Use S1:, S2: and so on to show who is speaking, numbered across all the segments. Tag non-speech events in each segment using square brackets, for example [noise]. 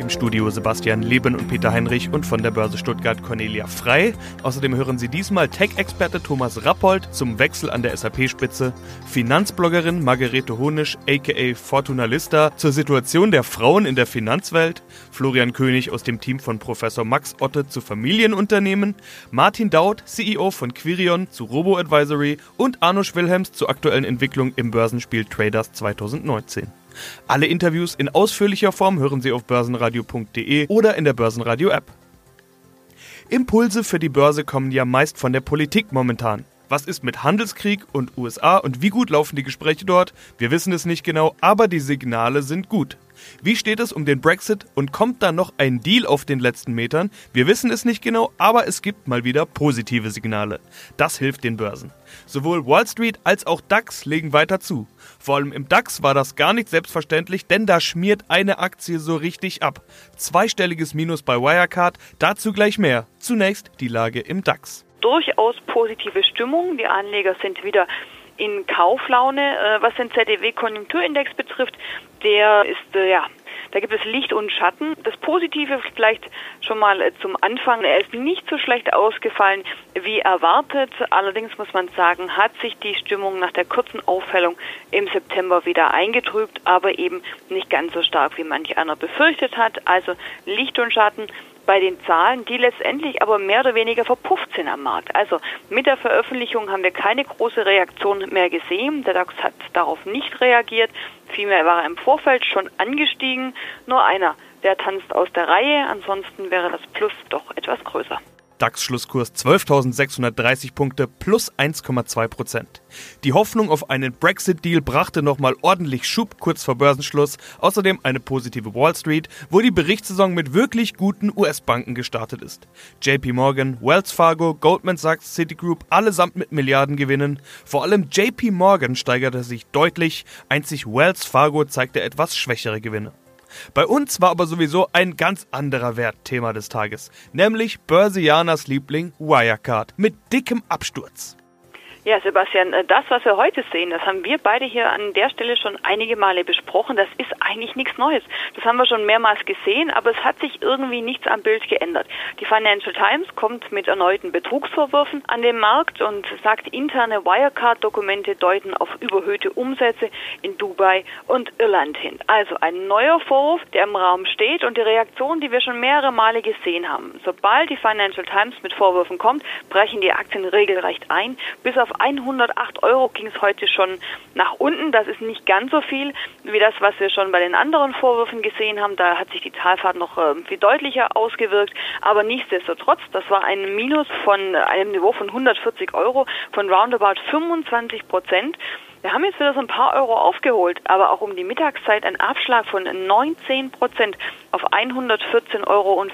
S1: Im Studio Sebastian Leben und Peter Heinrich und von der Börse Stuttgart Cornelia Frei. Außerdem hören Sie diesmal Tech-Experte Thomas Rappold zum Wechsel an der SAP-Spitze, Finanzbloggerin Margarete Honisch aka Fortuna Lista zur Situation der Frauen in der Finanzwelt, Florian König aus dem Team von Professor Max Otte zu Familienunternehmen, Martin Daud, CEO von Quirion zu Robo Advisory und Arno Wilhelms zur aktuellen Entwicklung im Börsenspiel Traders 2019. Alle Interviews in ausführlicher Form hören Sie auf börsenradio.de oder in der Börsenradio-App. Impulse für die Börse kommen ja meist von der Politik momentan. Was ist mit Handelskrieg und USA und wie gut laufen die Gespräche dort? Wir wissen es nicht genau, aber die Signale sind gut. Wie steht es um den Brexit und kommt da noch ein Deal auf den letzten Metern? Wir wissen es nicht genau, aber es gibt mal wieder positive Signale. Das hilft den Börsen. Sowohl Wall Street als auch DAX legen weiter zu. Vor allem im DAX war das gar nicht selbstverständlich, denn da schmiert eine Aktie so richtig ab. Zweistelliges Minus bei Wirecard, dazu gleich mehr. Zunächst die Lage im DAX
S2: durchaus positive Stimmung. Die Anleger sind wieder in Kauflaune. Äh, was den ZDW-Konjunkturindex betrifft, der ist äh, ja da gibt es Licht und Schatten. Das Positive vielleicht schon mal äh, zum Anfang. Er ist nicht so schlecht ausgefallen wie erwartet. Allerdings muss man sagen, hat sich die Stimmung nach der kurzen Aufhellung im September wieder eingetrübt, aber eben nicht ganz so stark, wie manch einer befürchtet hat. Also Licht und Schatten bei den Zahlen, die letztendlich aber mehr oder weniger verpufft sind am Markt. Also mit der Veröffentlichung haben wir keine große Reaktion mehr gesehen. Der DAX hat darauf nicht reagiert. Vielmehr war er im Vorfeld schon angestiegen. Nur einer, der tanzt aus der Reihe. Ansonsten wäre das Plus doch etwas größer.
S1: DAX-Schlusskurs 12.630 Punkte plus 1,2 Prozent. Die Hoffnung auf einen Brexit-Deal brachte nochmal ordentlich Schub kurz vor Börsenschluss. Außerdem eine positive Wall Street, wo die Berichtssaison mit wirklich guten US-Banken gestartet ist. JP Morgan, Wells Fargo, Goldman Sachs, Citigroup, allesamt mit Milliardengewinnen. Vor allem JP Morgan steigerte sich deutlich, einzig Wells Fargo zeigte etwas schwächere Gewinne. Bei uns war aber sowieso ein ganz anderer Wert Thema des Tages, nämlich Börsianers Liebling Wirecard mit dickem Absturz.
S2: Ja, Sebastian, äh, das, was wir heute sehen, das haben wir beide hier an der Stelle schon einige Male besprochen. Das ist eigentlich nichts Neues. Das haben wir schon mehrmals gesehen, aber es hat sich irgendwie nichts am Bild geändert. Die Financial Times kommt mit erneuten Betrugsvorwürfen an den Markt und sagt, interne Wirecard-Dokumente deuten auf überhöhte Umsätze in Dubai und Irland hin. Also ein neuer Vorwurf, der im Raum steht und die Reaktion, die wir schon mehrere Male gesehen haben. Sobald die Financial Times mit Vorwürfen kommt, brechen die Aktien regelrecht ein, bis auf 108 Euro ging es heute schon nach unten. Das ist nicht ganz so viel wie das, was wir schon bei den anderen Vorwürfen gesehen haben. Da hat sich die Talfahrt noch äh, viel deutlicher ausgewirkt. Aber nichtsdestotrotz, das war ein Minus von einem Niveau von 140 Euro von roundabout 25 Prozent. Wir haben jetzt wieder so ein paar Euro aufgeholt, aber auch um die Mittagszeit ein Abschlag von 19 Prozent auf 114,55 Euro.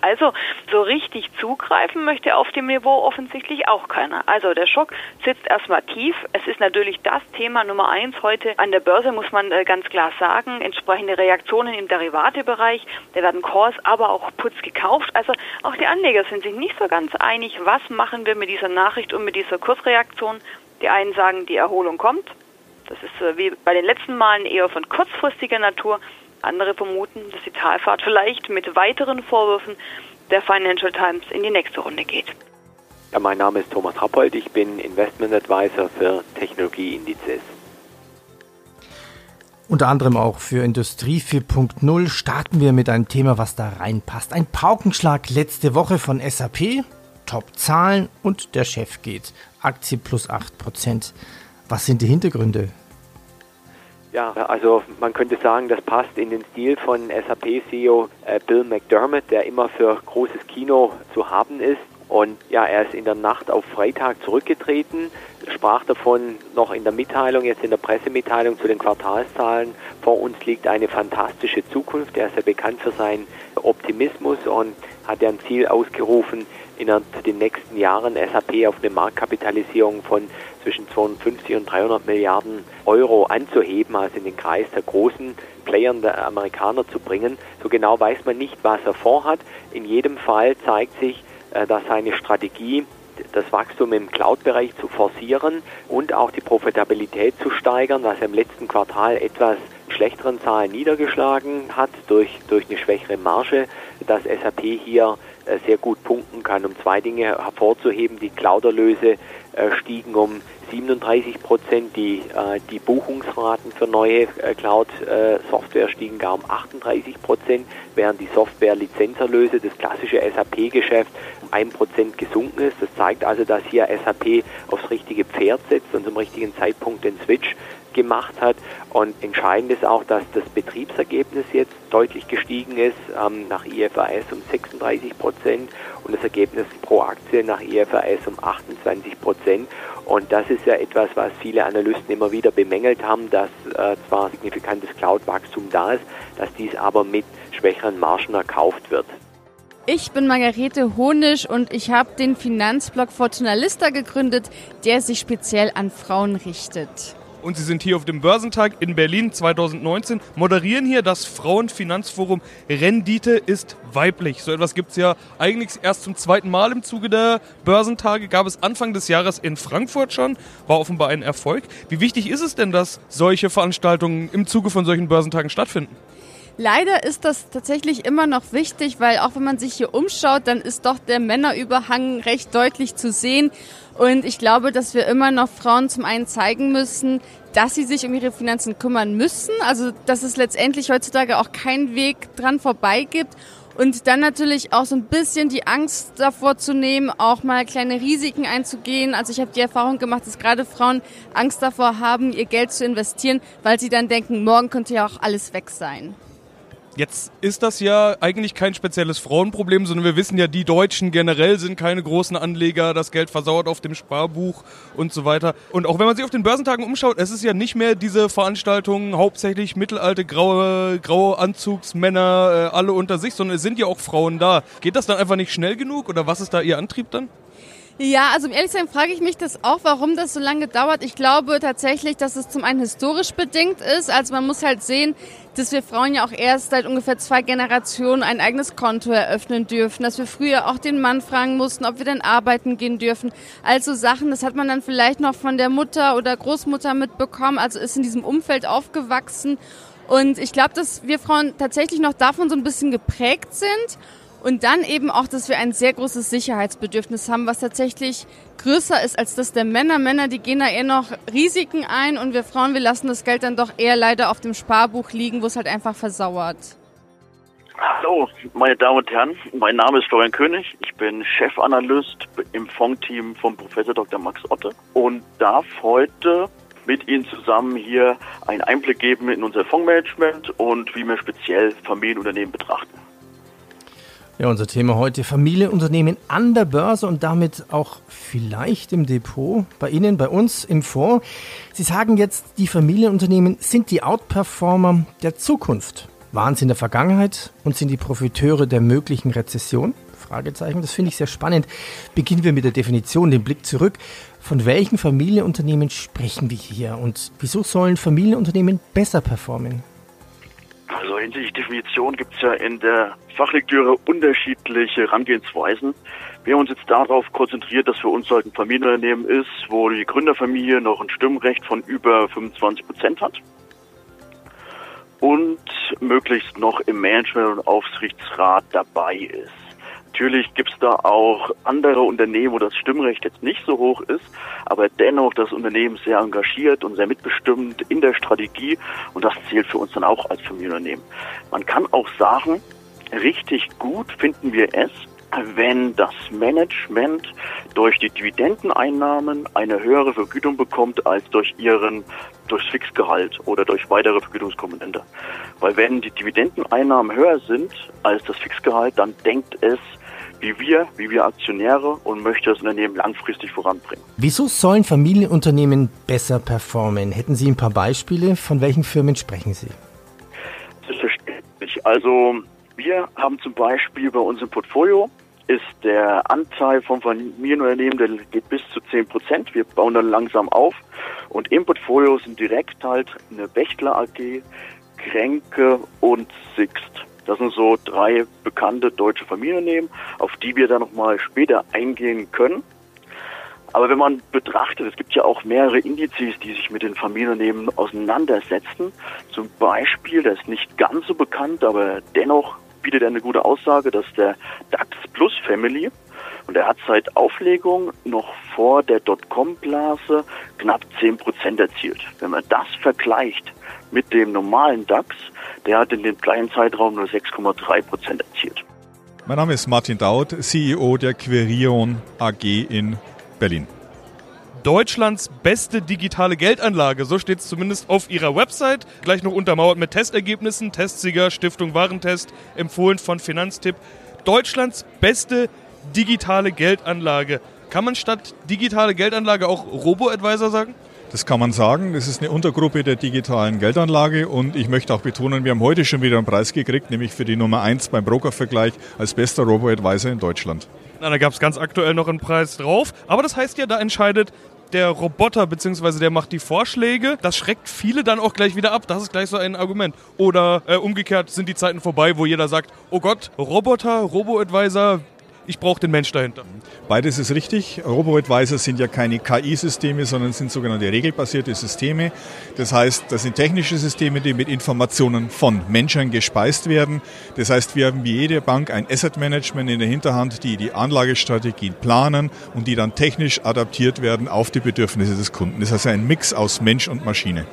S2: Also so richtig zugreifen möchte auf dem Niveau offensichtlich auch keiner. Also der Schock sitzt erstmal tief. Es ist natürlich das Thema Nummer eins heute an der Börse, muss man äh, ganz klar sagen. Entsprechende Reaktionen im Derivatebereich. Da werden Calls, aber auch Puts gekauft. Also auch die Anleger sind sich nicht so ganz einig, was machen wir mit dieser Nachricht und mit dieser Kursreaktion. Die einen sagen, die Erholung kommt. Das ist äh, wie bei den letzten Malen eher von kurzfristiger Natur. Andere vermuten, dass die Talfahrt vielleicht mit weiteren Vorwürfen der Financial Times in die nächste Runde geht.
S3: Ja, mein Name ist Thomas Rappold, ich bin Investment Advisor für Technologieindizes.
S4: Unter anderem auch für Industrie 4.0 starten wir mit einem Thema, was da reinpasst. Ein Paukenschlag letzte Woche von SAP, Top-Zahlen und der Chef geht. Aktie plus 8%. Was sind die Hintergründe?
S3: Ja, also man könnte sagen, das passt in den Stil von SAP-CEO äh, Bill McDermott, der immer für großes Kino zu haben ist. Und ja, er ist in der Nacht auf Freitag zurückgetreten, sprach davon noch in der Mitteilung, jetzt in der Pressemitteilung zu den Quartalszahlen. Vor uns liegt eine fantastische Zukunft. Er ist ja bekannt für seinen Optimismus und hat ja ein Ziel ausgerufen, in den nächsten Jahren SAP auf eine Marktkapitalisierung von zwischen 250 und 300 Milliarden Euro anzuheben, also in den Kreis der großen Playern der Amerikaner zu bringen. So genau weiß man nicht, was er vorhat. In jedem Fall zeigt sich, äh, dass seine Strategie das Wachstum im Cloud-Bereich zu forcieren und auch die Profitabilität zu steigern, was im letzten Quartal etwas schlechteren Zahlen niedergeschlagen hat durch, durch eine schwächere Marge, dass SAP hier äh, sehr gut punkten kann. Um zwei Dinge hervorzuheben, die Cloud-Erlöse äh, stiegen um 37 Prozent, die, äh, die Buchungsraten für neue Cloud-Software stiegen gar um 38 Prozent, während die Software-Lizenzerlöse, das klassische SAP-Geschäft, um 1 Prozent gesunken ist. Das zeigt also, dass hier SAP aufs richtige Pferd setzt und zum richtigen Zeitpunkt den Switch gemacht hat. Und entscheidend ist auch, dass das Betriebsergebnis jetzt deutlich gestiegen ist, ähm, nach IFRS um 36 Prozent und das Ergebnis pro Aktie nach IFRS um 28 Prozent. Und das ist ja etwas, was viele Analysten immer wieder bemängelt haben, dass äh, zwar signifikantes Cloud-Wachstum da ist, dass dies aber mit schwächeren Margen erkauft wird.
S5: Ich bin Margarete Honisch und ich habe den Finanzblog Fortuna Lista gegründet, der sich speziell an Frauen richtet
S1: und Sie sind hier auf dem Börsentag in Berlin 2019, moderieren hier das Frauenfinanzforum Rendite ist weiblich. So etwas gibt es ja eigentlich erst zum zweiten Mal im Zuge der Börsentage. Gab es Anfang des Jahres in Frankfurt schon, war offenbar ein Erfolg. Wie wichtig ist es denn, dass solche Veranstaltungen im Zuge von solchen Börsentagen stattfinden?
S5: Leider ist das tatsächlich immer noch wichtig, weil auch wenn man sich hier umschaut, dann ist doch der Männerüberhang recht deutlich zu sehen. Und ich glaube, dass wir immer noch Frauen zum einen zeigen müssen, dass sie sich um ihre Finanzen kümmern müssen. Also, dass es letztendlich heutzutage auch keinen Weg dran vorbei gibt. Und dann natürlich auch so ein bisschen die Angst davor zu nehmen, auch mal kleine Risiken einzugehen. Also ich habe die Erfahrung gemacht, dass gerade Frauen Angst davor haben, ihr Geld zu investieren, weil sie dann denken, morgen könnte ja auch alles weg sein.
S1: Jetzt ist das ja eigentlich kein spezielles Frauenproblem, sondern wir wissen ja, die Deutschen generell sind keine großen Anleger, das Geld versauert auf dem Sparbuch und so weiter. Und auch wenn man sich auf den Börsentagen umschaut, es ist ja nicht mehr diese Veranstaltungen hauptsächlich mittelalte graue, graue Anzugsmänner, äh, alle unter sich, sondern es sind ja auch Frauen da. Geht das dann einfach nicht schnell genug oder was ist da Ihr Antrieb dann?
S5: Ja, also um ehrlich zu sein, frage ich mich das auch, warum das so lange dauert. Ich glaube tatsächlich, dass es zum einen historisch bedingt ist. Also man muss halt sehen, dass wir Frauen ja auch erst seit ungefähr zwei Generationen ein eigenes Konto eröffnen dürfen, dass wir früher auch den Mann fragen mussten, ob wir denn arbeiten gehen dürfen. Also Sachen, das hat man dann vielleicht noch von der Mutter oder Großmutter mitbekommen, also ist in diesem Umfeld aufgewachsen. Und ich glaube, dass wir Frauen tatsächlich noch davon so ein bisschen geprägt sind. Und dann eben auch, dass wir ein sehr großes Sicherheitsbedürfnis haben, was tatsächlich größer ist als das der Männer. Männer, die gehen da eher noch Risiken ein und wir Frauen, wir lassen das Geld dann doch eher leider auf dem Sparbuch liegen, wo es halt einfach versauert.
S6: Hallo, meine Damen und Herren. Mein Name ist Florian König. Ich bin Chefanalyst im Fondteam von Professor Dr. Max Otte und darf heute mit Ihnen zusammen hier einen Einblick geben in unser Fondsmanagement und wie wir speziell Familienunternehmen betrachten.
S4: Ja, unser Thema heute Familienunternehmen an der Börse und damit auch vielleicht im Depot, bei Ihnen, bei uns im Fonds. Sie sagen jetzt, die Familienunternehmen sind die Outperformer der Zukunft. Waren sie in der Vergangenheit und sind die Profiteure der möglichen Rezession? Fragezeichen, das finde ich sehr spannend. Beginnen wir mit der Definition, den Blick zurück. Von welchen Familienunternehmen sprechen wir hier und wieso sollen Familienunternehmen besser performen?
S6: Also hinsichtlich Definition gibt es ja in der Fachlektüre unterschiedliche Herangehensweisen. Wir haben uns jetzt darauf konzentriert, dass für uns halt ein Familienunternehmen ist, wo die Gründerfamilie noch ein Stimmrecht von über 25 Prozent hat und möglichst noch im Management- und Aufsichtsrat dabei ist. Natürlich gibt es da auch andere Unternehmen, wo das Stimmrecht jetzt nicht so hoch ist, aber dennoch das Unternehmen sehr engagiert und sehr mitbestimmt in der Strategie und das zählt für uns dann auch als Familienunternehmen. Man kann auch sagen, richtig gut finden wir es, wenn das Management durch die Dividendeneinnahmen eine höhere Vergütung bekommt als durch ihren durchs Fixgehalt oder durch weitere Vergütungskomponente. Weil wenn die Dividendeneinnahmen höher sind als das Fixgehalt, dann denkt es wie wir, wie wir Aktionäre und möchte das Unternehmen langfristig voranbringen.
S4: Wieso sollen Familienunternehmen besser performen? Hätten Sie ein paar Beispiele? Von welchen Firmen sprechen Sie?
S6: Selbstverständlich. Also wir haben zum Beispiel bei uns im Portfolio ist der Anteil von Familienunternehmen, der geht bis zu 10 Prozent. Wir bauen dann langsam auf. Und im Portfolio sind direkt halt eine Bechtler AG, Kränke und Sixt. Das sind so drei bekannte deutsche Familienunternehmen, auf die wir dann nochmal später eingehen können. Aber wenn man betrachtet, es gibt ja auch mehrere Indizes, die sich mit den Familienunternehmen auseinandersetzen. Zum Beispiel, das ist nicht ganz so bekannt, aber dennoch bietet er eine gute Aussage, dass der DAX Plus Family und er hat seit Auflegung noch vor der Dotcom-Blase knapp 10 Prozent erzielt. Wenn man das vergleicht mit dem normalen DAX, der hat in dem gleichen Zeitraum nur 6,3 Prozent erzielt.
S7: Mein Name ist Martin Daud, CEO der Querion AG in Berlin.
S1: Deutschlands beste digitale Geldanlage, so steht es zumindest auf ihrer Website. Gleich noch untermauert mit Testergebnissen, Testsieger, Stiftung Warentest, empfohlen von Finanztipp. Deutschlands beste digitale Geldanlage. Kann man statt digitale Geldanlage auch Robo-Advisor sagen?
S7: Das kann man sagen. Das ist eine Untergruppe der digitalen Geldanlage und ich möchte auch betonen, wir haben heute schon wieder einen Preis gekriegt, nämlich für die Nummer 1 beim Brokervergleich als bester Robo-Advisor in Deutschland.
S1: Na, da gab es ganz aktuell noch einen Preis drauf. Aber das heißt ja, da entscheidet der Roboter, beziehungsweise der macht die Vorschläge. Das schreckt viele dann auch gleich wieder ab. Das ist gleich so ein Argument. Oder äh, umgekehrt sind die Zeiten vorbei, wo jeder sagt, oh Gott, Roboter, Robo-Advisor, ich brauche den Mensch dahinter.
S7: Beides ist richtig. Robo-Advisor sind ja keine KI-Systeme, sondern sind sogenannte regelbasierte Systeme. Das heißt, das sind technische Systeme, die mit Informationen von Menschen gespeist werden. Das heißt, wir haben wie jede Bank ein Asset Management in der Hinterhand, die die Anlagestrategien planen und die dann technisch adaptiert werden auf die Bedürfnisse des Kunden. Das heißt ein Mix aus Mensch und Maschine.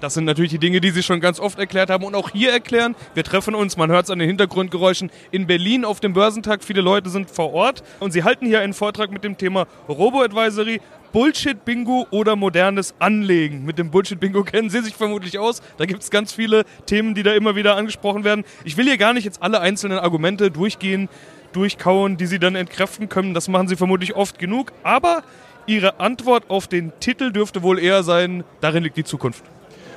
S1: Das sind natürlich die Dinge, die Sie schon ganz oft erklärt haben und auch hier erklären. Wir treffen uns, man hört es an den Hintergrundgeräuschen, in Berlin auf dem Börsentag. Viele Leute sind vor Ort und Sie halten hier einen Vortrag mit dem Thema Robo-Advisory. Bullshit-Bingo oder modernes Anlegen. Mit dem Bullshit-Bingo [laughs] kennen Sie sich vermutlich aus. Da gibt es ganz viele Themen, die da immer wieder angesprochen werden. Ich will hier gar nicht jetzt alle einzelnen Argumente durchgehen, durchkauen, die Sie dann entkräften können. Das machen Sie vermutlich oft genug. Aber Ihre Antwort auf den Titel dürfte wohl eher sein, darin liegt die Zukunft.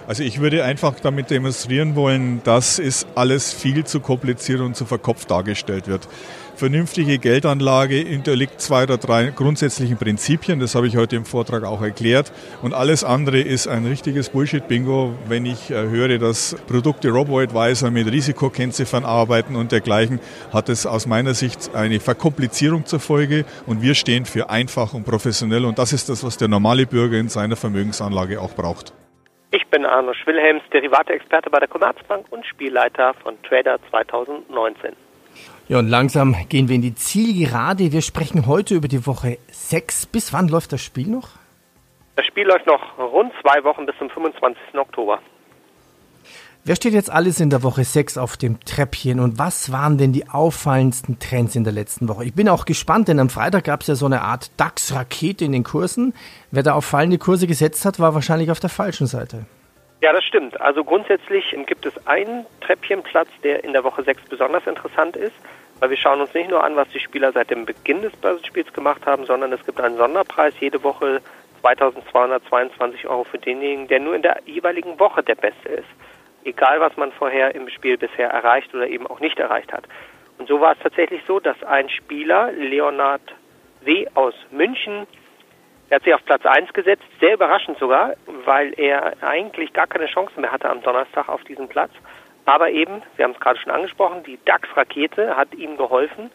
S7: Also ich würde einfach damit demonstrieren wollen, dass es alles viel zu kompliziert und zu verkopft dargestellt wird. Vernünftige Geldanlage unterliegt zwei oder drei grundsätzlichen Prinzipien, das habe ich heute im Vortrag auch erklärt. Und alles andere ist ein richtiges Bullshit-Bingo, wenn ich äh, höre, dass Produkte Robo-Advisor mit Risikokennziffern arbeiten und dergleichen, hat es aus meiner Sicht eine Verkomplizierung zur Folge und wir stehen für einfach und professionell und das ist das, was der normale Bürger in seiner Vermögensanlage auch braucht.
S8: Ich bin Arno Schwilhelms, Derivate-Experte bei der Commerzbank und Spielleiter von Trader 2019.
S4: Ja, und langsam gehen wir in die Zielgerade. Wir sprechen heute über die Woche 6. Bis wann läuft das Spiel noch?
S8: Das Spiel läuft noch rund zwei Wochen bis zum 25. Oktober.
S4: Wer steht jetzt alles in der Woche 6 auf dem Treppchen und was waren denn die auffallendsten Trends in der letzten Woche? Ich bin auch gespannt, denn am Freitag gab es ja so eine Art DAX-Rakete in den Kursen. Wer da auf fallende Kurse gesetzt hat, war wahrscheinlich auf der falschen Seite.
S8: Ja, das stimmt. Also grundsätzlich gibt es einen Treppchenplatz, der in der Woche 6 besonders interessant ist, weil wir schauen uns nicht nur an, was die Spieler seit dem Beginn des Börsenspiels gemacht haben, sondern es gibt einen Sonderpreis jede Woche 2222 Euro für denjenigen, der nur in der jeweiligen Woche der Beste ist egal was man vorher im Spiel bisher erreicht oder eben auch nicht erreicht hat. Und so war es tatsächlich so, dass ein Spieler, Leonard W. aus München, er hat sich auf Platz 1 gesetzt, sehr überraschend sogar, weil er eigentlich gar keine Chance mehr hatte am Donnerstag auf diesem Platz. Aber eben, wir haben es gerade schon angesprochen, die DAX-Rakete hat ihm geholfen,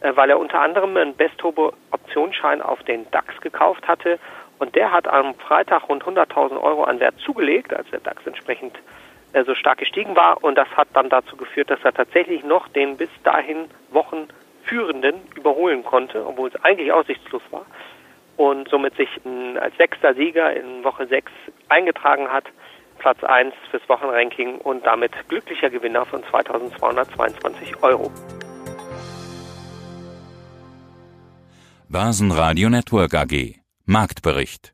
S8: äh, weil er unter anderem einen Best-Turbo-Optionsschein auf den DAX gekauft hatte. Und der hat am Freitag rund 100.000 Euro an Wert zugelegt, als der DAX entsprechend äh, so stark gestiegen war und das hat dann dazu geführt, dass er tatsächlich noch den bis dahin Wochen führenden überholen konnte, obwohl es eigentlich aussichtslos war und somit sich als sechster Sieger in Woche 6 eingetragen hat, Platz 1 fürs Wochenranking und damit glücklicher Gewinner von 2222 Euro.
S9: Basen Radio Network AG Marktbericht